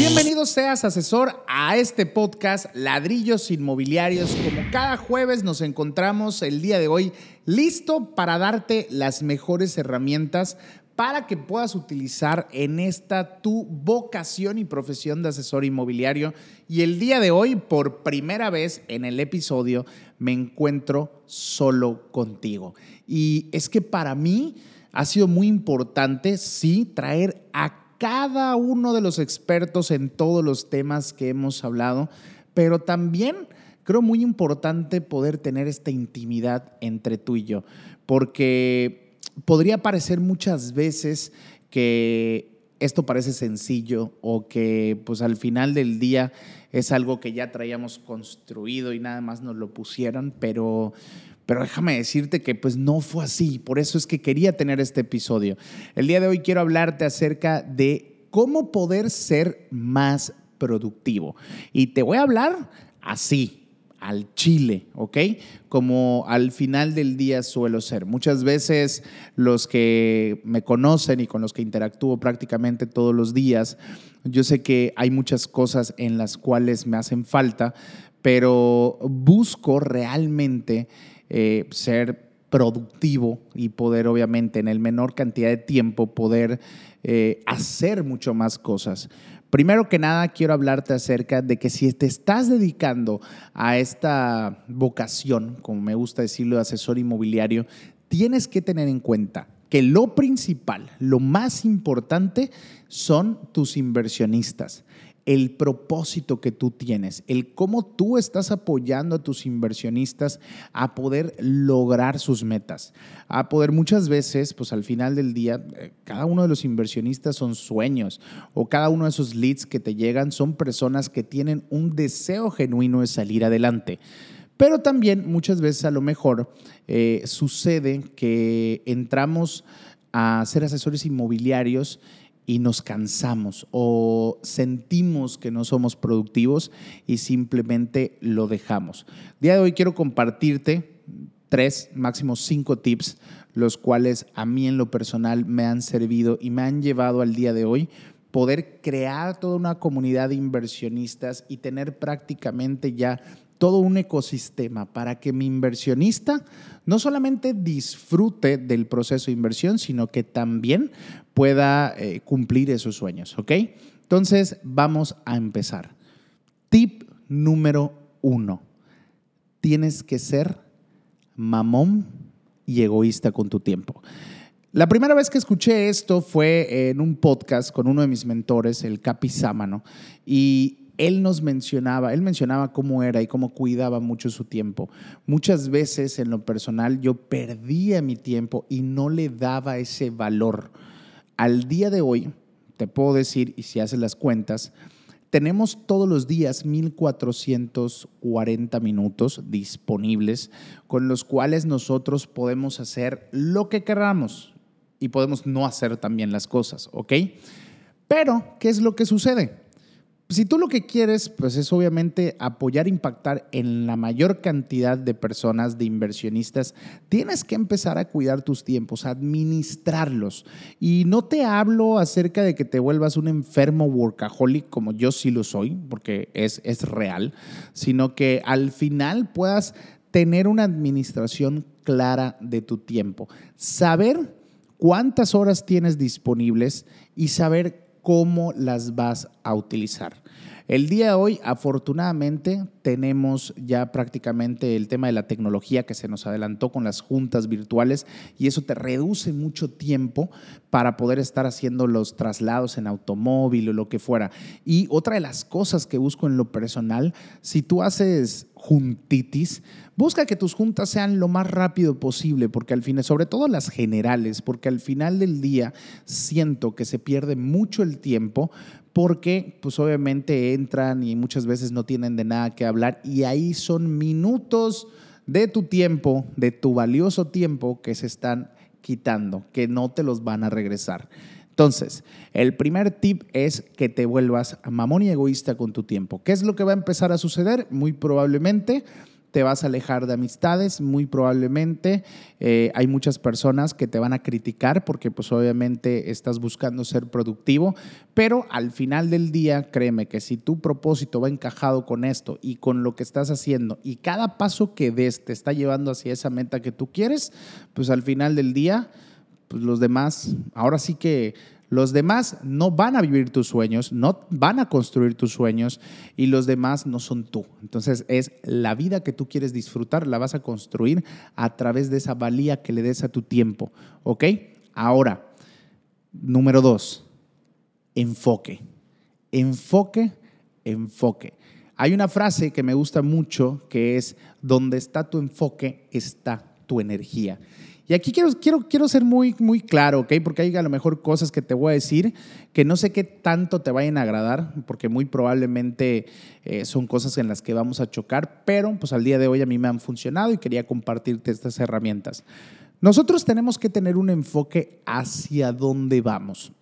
Bienvenido seas asesor a este podcast Ladrillos Inmobiliarios. Como cada jueves nos encontramos el día de hoy listo para darte las mejores herramientas para que puedas utilizar en esta tu vocación y profesión de asesor inmobiliario. Y el día de hoy, por primera vez en el episodio, me encuentro solo contigo. Y es que para mí ha sido muy importante, sí, traer a cada uno de los expertos en todos los temas que hemos hablado, pero también creo muy importante poder tener esta intimidad entre tú y yo, porque podría parecer muchas veces que esto parece sencillo o que pues al final del día es algo que ya traíamos construido y nada más nos lo pusieron, pero pero déjame decirte que pues no fue así, por eso es que quería tener este episodio. El día de hoy quiero hablarte acerca de cómo poder ser más productivo y te voy a hablar así, al chile, ¿ok? Como al final del día suelo ser. Muchas veces los que me conocen y con los que interactúo prácticamente todos los días, yo sé que hay muchas cosas en las cuales me hacen falta, pero busco realmente eh, ser productivo y poder obviamente en el menor cantidad de tiempo poder eh, hacer mucho más cosas. Primero que nada, quiero hablarte acerca de que si te estás dedicando a esta vocación, como me gusta decirlo, de asesor inmobiliario, tienes que tener en cuenta que lo principal, lo más importante son tus inversionistas el propósito que tú tienes, el cómo tú estás apoyando a tus inversionistas a poder lograr sus metas, a poder muchas veces, pues al final del día, eh, cada uno de los inversionistas son sueños o cada uno de esos leads que te llegan son personas que tienen un deseo genuino de salir adelante. Pero también muchas veces a lo mejor eh, sucede que entramos a ser asesores inmobiliarios y nos cansamos o sentimos que no somos productivos y simplemente lo dejamos. día de hoy quiero compartirte tres, máximo cinco tips, los cuales a mí en lo personal me han servido y me han llevado al día de hoy poder crear toda una comunidad de inversionistas y tener prácticamente ya todo un ecosistema para que mi inversionista no solamente disfrute del proceso de inversión, sino que también pueda eh, cumplir esos sueños, ¿ok? Entonces, vamos a empezar. Tip número uno. Tienes que ser mamón y egoísta con tu tiempo. La primera vez que escuché esto fue en un podcast con uno de mis mentores, el Capi Sámano, y él nos mencionaba, él mencionaba cómo era y cómo cuidaba mucho su tiempo. Muchas veces en lo personal yo perdía mi tiempo y no le daba ese valor. Al día de hoy, te puedo decir, y si haces las cuentas, tenemos todos los días 1440 minutos disponibles con los cuales nosotros podemos hacer lo que queramos y podemos no hacer también las cosas, ¿ok? Pero, ¿qué es lo que sucede? Si tú lo que quieres, pues es obviamente apoyar, impactar en la mayor cantidad de personas, de inversionistas, tienes que empezar a cuidar tus tiempos, administrarlos. Y no te hablo acerca de que te vuelvas un enfermo workaholic, como yo sí lo soy, porque es, es real, sino que al final puedas tener una administración clara de tu tiempo, saber cuántas horas tienes disponibles y saber cómo las vas a utilizar. El día de hoy, afortunadamente, tenemos ya prácticamente el tema de la tecnología que se nos adelantó con las juntas virtuales y eso te reduce mucho tiempo para poder estar haciendo los traslados en automóvil o lo que fuera. Y otra de las cosas que busco en lo personal, si tú haces juntitis, busca que tus juntas sean lo más rápido posible, porque al final, sobre todo las generales, porque al final del día siento que se pierde mucho el tiempo porque pues obviamente entran y muchas veces no tienen de nada que hablar y ahí son minutos de tu tiempo, de tu valioso tiempo que se están quitando, que no te los van a regresar. Entonces, el primer tip es que te vuelvas mamón y egoísta con tu tiempo. ¿Qué es lo que va a empezar a suceder? Muy probablemente te vas a alejar de amistades, muy probablemente. Eh, hay muchas personas que te van a criticar porque pues obviamente estás buscando ser productivo, pero al final del día, créeme que si tu propósito va encajado con esto y con lo que estás haciendo y cada paso que des te está llevando hacia esa meta que tú quieres, pues al final del día, pues los demás, ahora sí que los demás no van a vivir tus sueños, no van a construir tus sueños y los demás no son tú. Entonces es la vida que tú quieres disfrutar, la vas a construir a través de esa valía que le des a tu tiempo. ¿Ok? Ahora, número dos, enfoque. Enfoque, enfoque. Hay una frase que me gusta mucho que es, donde está tu enfoque está tu energía. Y aquí quiero, quiero, quiero ser muy, muy claro, ¿ok? Porque hay a lo mejor cosas que te voy a decir que no sé qué tanto te vayan a agradar, porque muy probablemente eh, son cosas en las que vamos a chocar, pero pues al día de hoy a mí me han funcionado y quería compartirte estas herramientas. Nosotros tenemos que tener un enfoque hacia dónde vamos.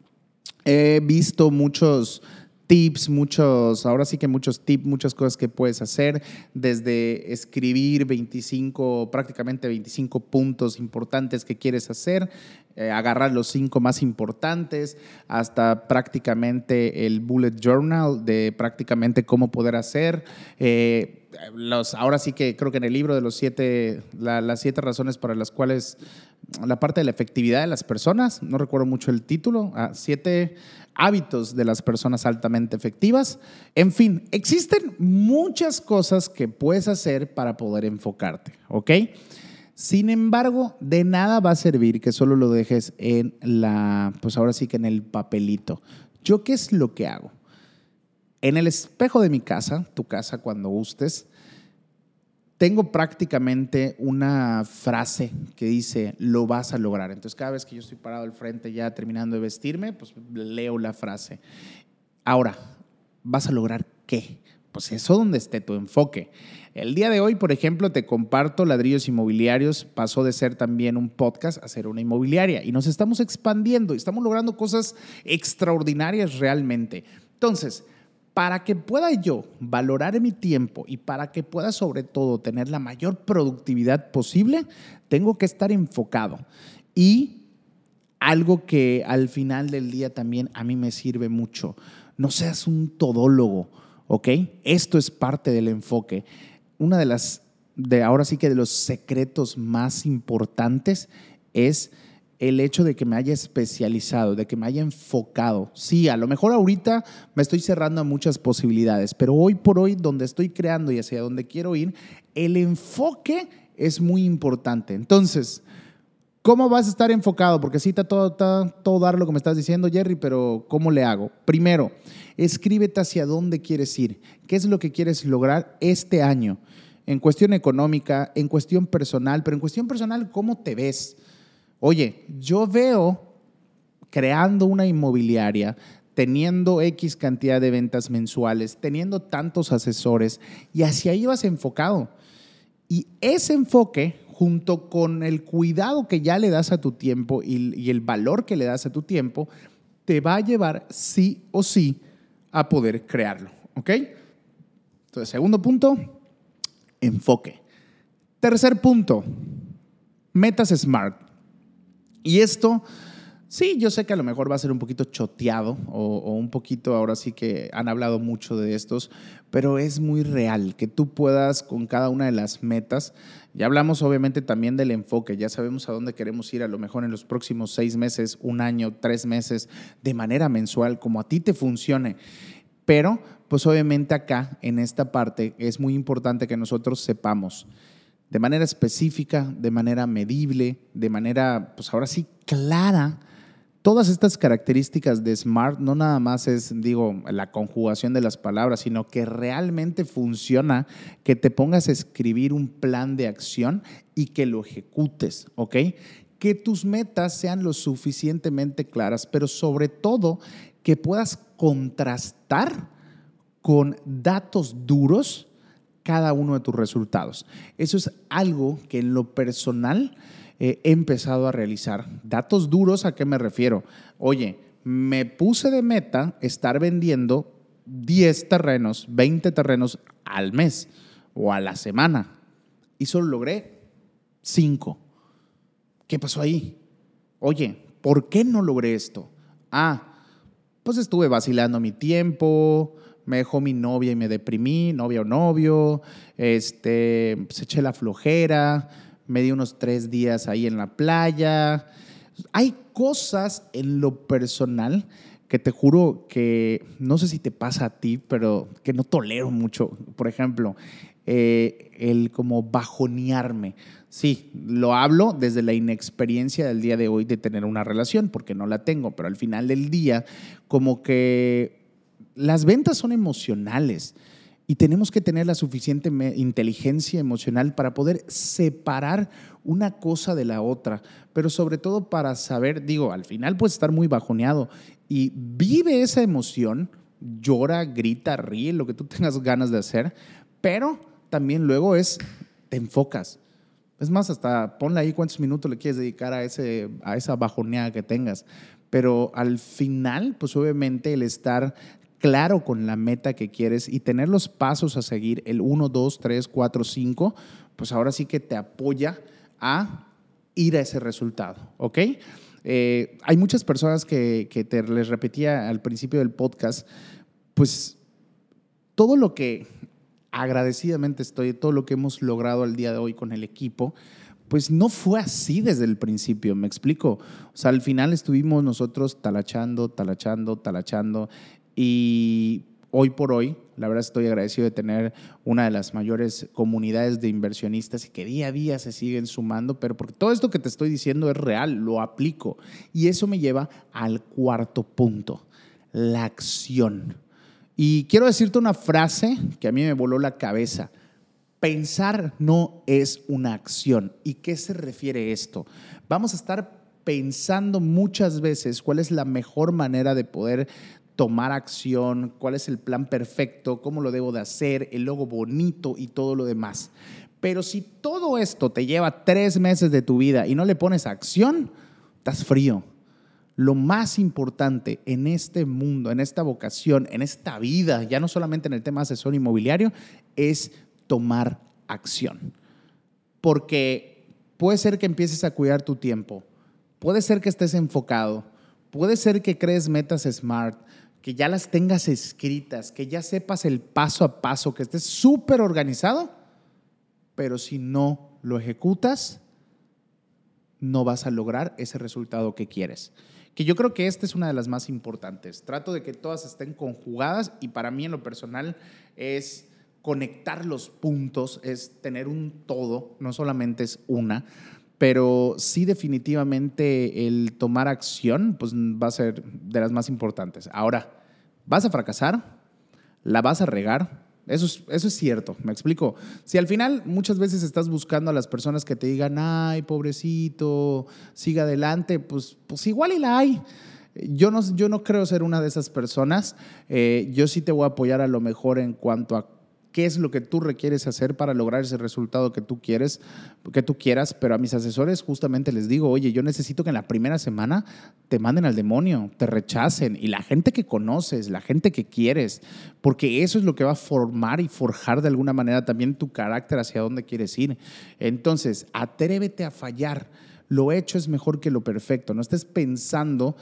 He visto muchos tips, muchos, ahora sí que muchos tips, muchas cosas que puedes hacer, desde escribir 25, prácticamente 25 puntos importantes que quieres hacer, eh, agarrar los cinco más importantes, hasta prácticamente el bullet journal de prácticamente cómo poder hacer. Eh, los, ahora sí que creo que en el libro de los siete, las siete razones para las cuales la parte de la efectividad de las personas, no recuerdo mucho el título, ah, siete hábitos de las personas altamente efectivas. En fin, existen muchas cosas que puedes hacer para poder enfocarte, ¿ok? Sin embargo, de nada va a servir que solo lo dejes en la, pues ahora sí que en el papelito. ¿Yo qué es lo que hago? En el espejo de mi casa, tu casa cuando gustes, tengo prácticamente una frase que dice, lo vas a lograr. Entonces, cada vez que yo estoy parado al frente ya terminando de vestirme, pues leo la frase. Ahora, ¿vas a lograr qué? Pues eso donde esté tu enfoque. El día de hoy, por ejemplo, te comparto Ladrillos Inmobiliarios, pasó de ser también un podcast a ser una inmobiliaria y nos estamos expandiendo y estamos logrando cosas extraordinarias realmente. Entonces, para que pueda yo valorar mi tiempo y para que pueda sobre todo tener la mayor productividad posible, tengo que estar enfocado. Y algo que al final del día también a mí me sirve mucho, no seas un todólogo, ¿ok? Esto es parte del enfoque. Una de las, de ahora sí que de los secretos más importantes es el hecho de que me haya especializado, de que me haya enfocado. Sí, a lo mejor ahorita me estoy cerrando a muchas posibilidades, pero hoy por hoy, donde estoy creando y hacia donde quiero ir, el enfoque es muy importante. Entonces, ¿cómo vas a estar enfocado? Porque sí, está todo, está todo dar lo que me estás diciendo, Jerry, pero ¿cómo le hago? Primero, escríbete hacia dónde quieres ir. ¿Qué es lo que quieres lograr este año? En cuestión económica, en cuestión personal, pero en cuestión personal, ¿cómo te ves? Oye, yo veo creando una inmobiliaria, teniendo X cantidad de ventas mensuales, teniendo tantos asesores, y hacia ahí vas enfocado. Y ese enfoque, junto con el cuidado que ya le das a tu tiempo y, el valor que le das a tu tiempo, te va a llevar sí o sí a poder crearlo. ¿Ok? Entonces, segundo punto, enfoque. Tercer punto, metas SMART. Y esto, sí, yo sé que a lo mejor va a ser un poquito choteado o, un poquito, ahora sí que han hablado mucho de estos, pero es muy real que tú puedas con cada una de las metas. Ya hablamos obviamente también del enfoque, ya sabemos a dónde queremos ir a lo mejor en los próximos seis meses, un año, tres meses, de manera mensual, como a ti te funcione. Pero, pues obviamente acá, en esta parte, es muy importante que nosotros sepamos de manera específica, de manera medible, de manera, pues ahora sí, clara. Todas estas características de SMART no nada más es, digo, la conjugación de las palabras, sino que realmente funciona que te pongas a escribir un plan de acción y que lo ejecutes, ¿ok? Que tus metas sean lo suficientemente claras, pero sobre todo que puedas contrastar con datos duros cada uno de tus resultados. Eso es algo que en lo personal eh, he empezado a realizar. Datos duros, ¿a qué me refiero? Oye, me puse de meta estar vendiendo 10 terrenos, 20 terrenos al mes o a la semana. y solo logré cinco. ¿Qué pasó ahí? Oye, ¿por qué no logré esto? Ah, pues estuve vacilando mi tiempo, me dejó mi novia y me deprimí, novia o novio, este, se pues eché la flojera, me di unos tres días ahí en la playa. Hay cosas en lo personal que te juro que no sé si te pasa a ti, pero que no tolero mucho. Por ejemplo, eh, el como bajonearme. Sí, lo hablo desde la inexperiencia del día de hoy de tener una relación, porque no la tengo, pero al final del día, como que las ventas son emocionales y tenemos que tener la suficiente inteligencia emocional para poder separar una cosa de la otra, pero sobre todo para saber, digo, al final puedes estar muy bajoneado y vive esa emoción, llora, grita, ríe, lo que tú tengas ganas de hacer, pero también luego es, te enfocas. Es más, hasta ponle ahí cuántos minutos le quieres dedicar a, ese, a esa bajoneada que tengas. Pero al final, pues obviamente el estar claro con la meta que quieres y tener los pasos a seguir, el 1, 2, 3, 4, 5, pues ahora sí que te apoya a ir a ese resultado, ¿ok? Eh, hay muchas personas que, que te les repetía al principio del podcast, pues todo lo que agradecidamente estoy todo lo que hemos logrado al día de hoy con el equipo, pues no fue así desde el principio, me explico. O sea, al final estuvimos nosotros talachando, talachando, talachando y hoy por hoy, la verdad estoy agradecido de tener una de las mayores comunidades de inversionistas y que día a día se siguen sumando, pero porque todo esto que te estoy diciendo es real, lo aplico. Y eso me lleva al cuarto punto, la acción. Y quiero decirte una frase que a mí me voló la cabeza. Pensar no es una acción. ¿Y qué se refiere esto? Vamos a estar pensando muchas veces cuál es la mejor manera de poder tomar acción, cuál es el plan perfecto, cómo lo debo de hacer, el logo bonito y todo lo demás. Pero si todo esto te lleva tres meses de tu vida y no le pones acción, estás frío lo más importante en este mundo, en esta vocación, en esta vida, ya no solamente en el tema asesor inmobiliario, es tomar acción. Porque puede ser que empieces a cuidar tu tiempo, puede ser que estés enfocado, puede ser que crees metas smart, que ya las tengas escritas, que ya sepas el paso a paso, que estés súper organizado, pero si no lo ejecutas, no vas a lograr ese resultado que quieres que yo creo que esta es una de las más importantes. Trato de que todas estén conjugadas y para mí en lo personal es conectar los puntos, es tener un todo, no solamente es una, pero sí definitivamente el tomar acción pues va a ser de las más importantes. Ahora, ¿vas a fracasar? ¿La vas a regar? Eso es, eso es cierto, me explico. Si al final muchas veces estás buscando a las personas que te digan, ay, pobrecito, siga adelante, pues, pues igual y la hay. Yo no, yo no creo ser una de esas personas. Eh, yo sí te voy a apoyar a lo mejor en cuanto a qué es lo que tú requieres hacer para lograr ese resultado que tú quieres, que tú quieras, pero a mis asesores justamente les digo, oye, yo necesito que en la primera semana te manden al demonio, te rechacen y la gente que conoces, la gente que quieres, porque eso es lo que va a formar y forjar de alguna manera también tu carácter hacia dónde quieres ir. Entonces, atrévete a fallar. Lo hecho es mejor que lo perfecto. No estés pensando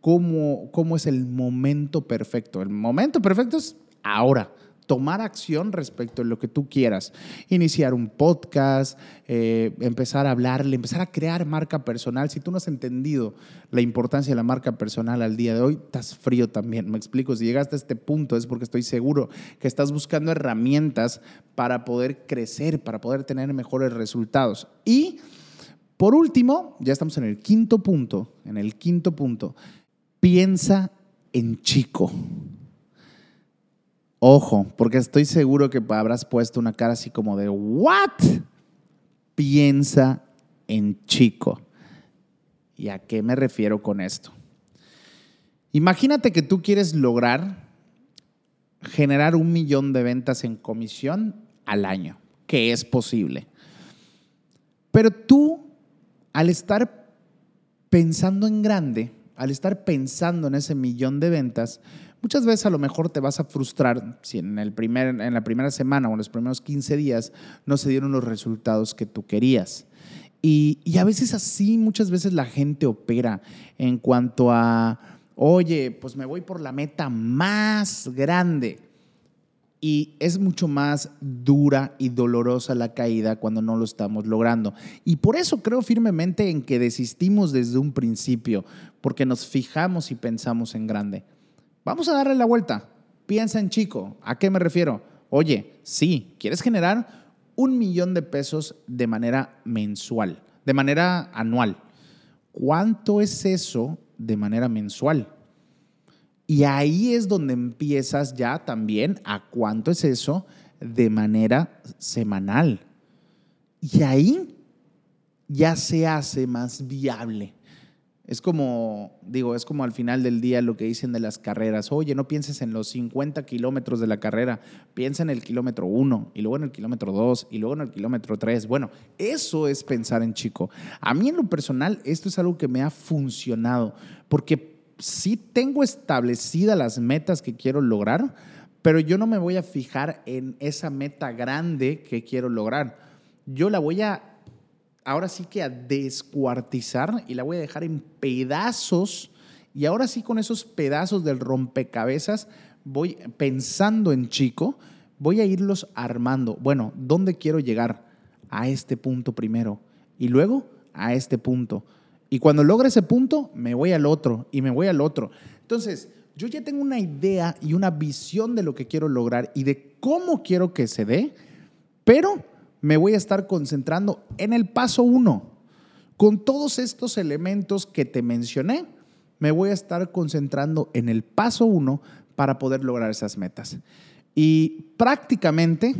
cómo, cómo es el momento perfecto. El momento perfecto es ahora tomar acción respecto a lo que tú quieras. Iniciar un podcast, eh, empezar a hablarle, empezar a crear marca personal. Si tú no has entendido la importancia de la marca personal al día de hoy, estás frío también. Me explico, si llegaste a este punto es porque estoy seguro que estás buscando herramientas para poder crecer, para poder tener mejores resultados. Y por último, ya estamos en el quinto punto, en el quinto punto, piensa en chico. Ojo, porque estoy seguro que habrás puesto una cara así como de, ¿what? Piensa en chico. ¿Y a qué me refiero con esto? Imagínate que tú quieres lograr generar un millón de ventas en comisión al año, que es posible. Pero tú, al estar pensando en grande, al estar pensando en ese millón de ventas, muchas veces a lo mejor te vas a frustrar si en, el primer, en la primera semana o en los primeros 15 días no se dieron los resultados que tú querías. Y, y a veces así, muchas veces la gente opera en cuanto a, oye, pues me voy por la meta más grande y es mucho más dura y dolorosa la caída cuando no lo estamos logrando. Y por eso creo firmemente en que desistimos desde un principio, porque nos fijamos y pensamos en grande. Vamos a darle la vuelta. Piensa en chico. ¿A qué me refiero? Oye, sí, quieres generar un millón de pesos de manera mensual, de manera anual. ¿Cuánto es eso de manera mensual? Y ahí es donde empiezas ya también a cuánto es eso de manera semanal. Y ahí ya se hace más viable. Es como, digo, es como al final del día lo que dicen de las carreras. Oye, no pienses en los 50 kilómetros de la carrera, piensa en el kilómetro 1 y luego en el kilómetro 2 y luego en el kilómetro 3. Bueno, eso es pensar en chico. A mí en lo personal esto es algo que me ha funcionado porque sí tengo establecidas las metas que quiero lograr, pero yo no me voy a fijar en esa meta grande que quiero lograr. Yo la voy a, ahora sí que a descuartizar y la voy a dejar en pedazos. Y ahora sí con esos pedazos del rompecabezas voy pensando en chico, voy a irlos armando. Bueno, ¿dónde quiero llegar? A este punto primero y luego a este punto y cuando logre ese punto, me voy al otro y me voy al otro. Entonces, yo ya tengo una idea y una visión de lo que quiero lograr y de cómo quiero que se dé, pero me voy a estar concentrando en el paso uno. Con todos estos elementos que te mencioné, me voy a estar concentrando en el paso uno para poder lograr esas metas. Y prácticamente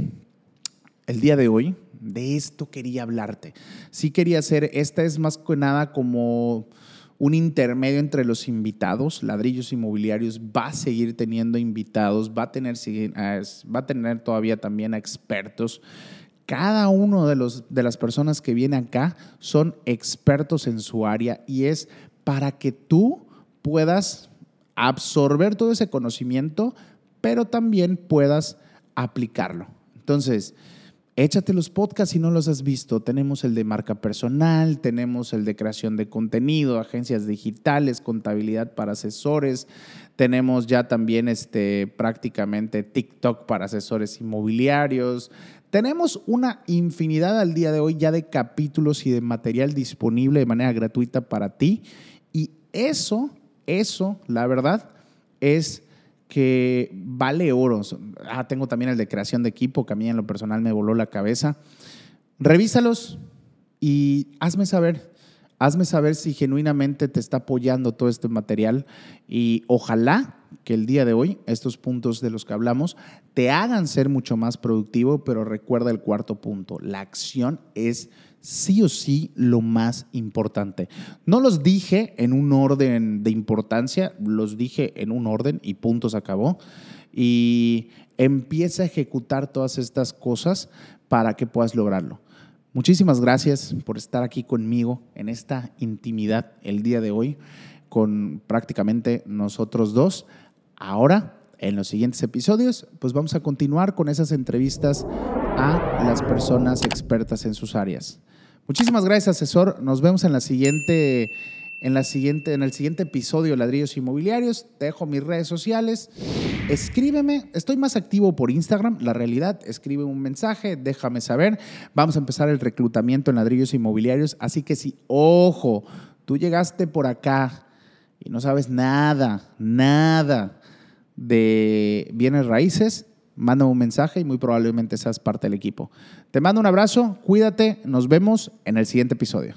el día de hoy de esto quería hablarte. Sí quería hacer, esta es más que nada como un intermedio entre los invitados. Ladrillos Inmobiliarios va a seguir teniendo invitados, va a tener, va a tener todavía también expertos. Cada uno de, los, de las personas que viene acá son expertos en su área y es para que tú puedas absorber todo ese conocimiento, pero también puedas aplicarlo. Entonces, Échate los podcasts si no los has visto. Tenemos el de marca personal, tenemos el de creación de contenido, agencias digitales, contabilidad para asesores. Tenemos ya también este, prácticamente TikTok para asesores inmobiliarios. Tenemos una infinidad al día de hoy ya de capítulos y de material disponible de manera gratuita para ti. Y eso, eso, la verdad, es que vale oro. Ah, tengo también el de creación de equipo, que a mí en lo personal me voló la cabeza. Revísalos y hazme saber, hazme saber si genuinamente te está apoyando todo este material y ojalá que el día de hoy estos puntos de los que hablamos te hagan ser mucho más productivo, pero recuerda el cuarto punto, la acción es sí o sí lo más importante. No los dije en un orden de importancia, los dije en un orden y punto se acabó. Y empieza a ejecutar todas estas cosas para que puedas lograrlo. Muchísimas gracias por estar aquí conmigo en esta intimidad el día de hoy con prácticamente nosotros dos. Ahora, en los siguientes episodios, pues vamos a continuar con esas entrevistas a las personas expertas en sus áreas. Muchísimas gracias, asesor. Nos vemos en la siguiente, en la siguiente, en el siguiente episodio Ladrillos Inmobiliarios. Te dejo mis redes sociales. Escríbeme. Estoy más activo por Instagram. La realidad, escribe un mensaje, déjame saber. Vamos a empezar el reclutamiento en Ladrillos Inmobiliarios. Así que si, ojo, tú llegaste por acá y no sabes nada, nada de bienes raíces, manda un mensaje y muy probablemente seas parte del equipo. Te mando un abrazo, cuídate, nos vemos en el siguiente episodio.